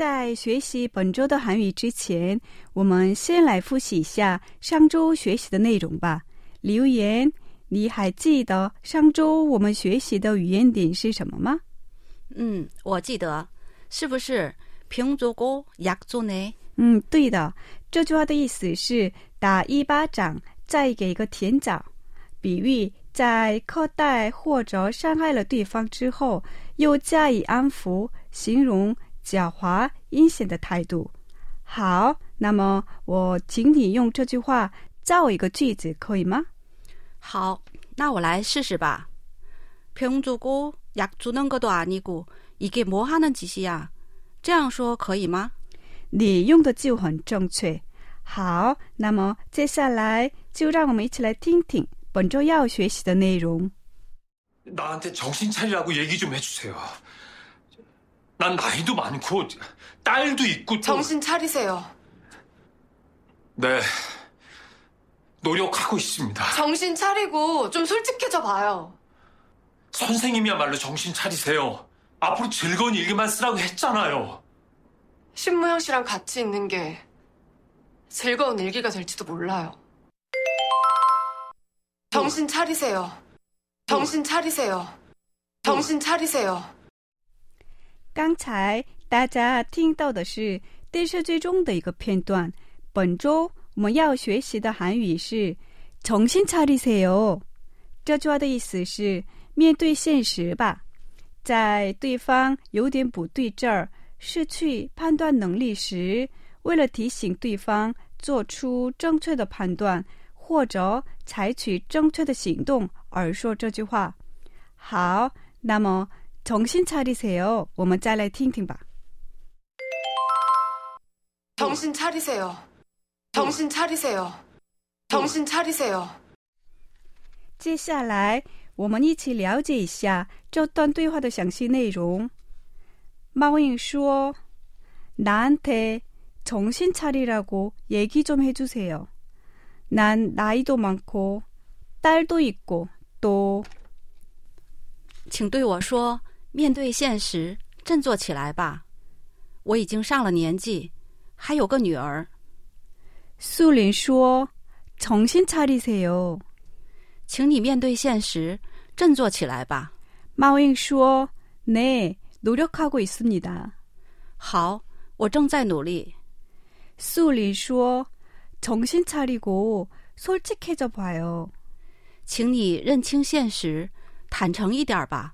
在学习本周的韩语之前，我们先来复习一下上周学习的内容吧。留言，你还记得上周我们学习的语言点是什么吗？嗯，我记得，是不是平足고약조呢？嗯，对的。这句话的意思是打一巴掌，再给一个甜枣，比喻在苛待或者伤害了对方之后，又加以安抚，形容。狡猾阴险的态度。好，那么我请你用这句话造一个句子，可以吗？好，那我来试试吧。平足고약주는것도아니고이게뭐하는짓이야？这样说可以吗？你用的就很正确。好，那么接下来就让我们一起来听听本周要学习的内容。 나한테 정신 차리라고 얘기 좀 해주세요. 난 나이도 많고 딸도 있고 또- 정신 차리세요. 네 노력하고 있습니다. 정신 차리고 좀 솔직해져 봐요. 선생님이야말로 정신 차리세요. 앞으로 즐거운 일기만 쓰라고 했잖아요. 신무영 씨랑 같이 있는 게 즐거운 일기가 될지도 몰라요. 정신 차리세요. 정신 차리세요. 정신 차리세요. 刚才大家听到的是电视剧中的一个片段。本周我们要学习的韩语是“정신차리세요”。这句话的意思是面对现实吧。在对方有点不对劲儿、失去判断能力时，为了提醒对方做出正确的判断或者采取正确的行动而说这句话。好，那么。 정신 차리세요. 我们再来听听吧。 정신 차리세요. 정신 차리세요. 정신 차리세요. 接下来，我们一起了解一下这段对话的详细内容。猫应说：“나한테정신차리라고얘기좀해주세요。난나이도많고딸도있고또……请对我说。” 面对现实，振作起来吧！我已经上了年纪，还有个女儿。素林说：“重新차리세요。”请你面对现实，振作起来吧。猫英说：“네노력하고있습니다。”好，我正在努力。素林说：“정신차리고솔직해져봐요。”请你认清现实，坦诚一点吧。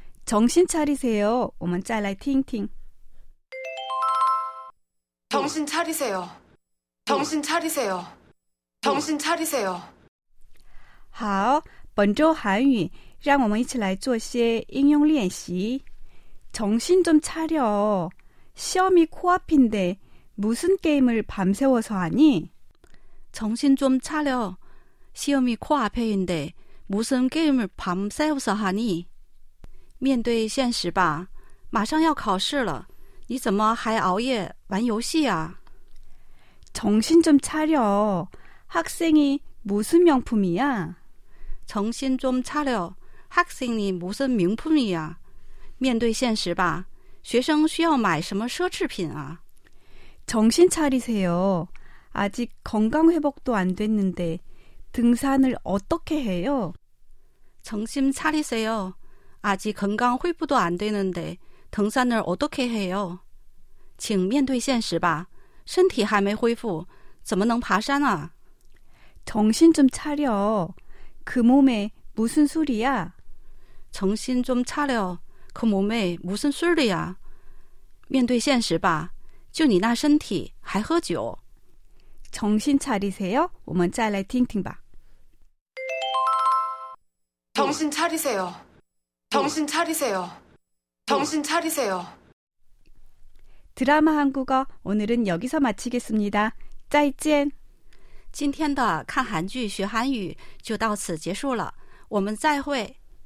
정신 차리세요. 我们再来听听. 정신 차리세요. 정신 차리세요. 정신 차리세요. 好，本周韩语让我们一起来做些应用练习. 정신 좀 차려. 시험이 코앞인데 무슨 게임을 밤새워서 하니? 정신 좀 차려. 시험이 코앞에인데 무슨 게임을 밤새워서 하니? 面对现实吧，马上要考试了，你怎么还熬夜玩游戏啊？ 정신좀차려학생이무슨명품이야 정신좀차려학생이무슨명품이야面对现实吧，学生需要买什么奢侈品啊？ 정신차리세요아직건강회복도안됐는데등산을어떻게해요 정신차리세요 아직건강회복도안되는데등산을어떻게해요请面对现实吧，身体还没恢复， 怎么能爬山啊？ 정신 좀 차려. 그 몸에 무슨 술이야? 诚心좀 차려. 그 몸에 무슨 술이야? 面对现实吧，就你那身体还喝酒。 정신 차리세요. 我们再来听听吧. 정신 차리세요. 정신 차리세요. 정신 차리세요. 드라마 한국어 오늘은 여기서 마치겠습니다. 再见.今天的看韩剧学韩语就到此结束了，我们再会。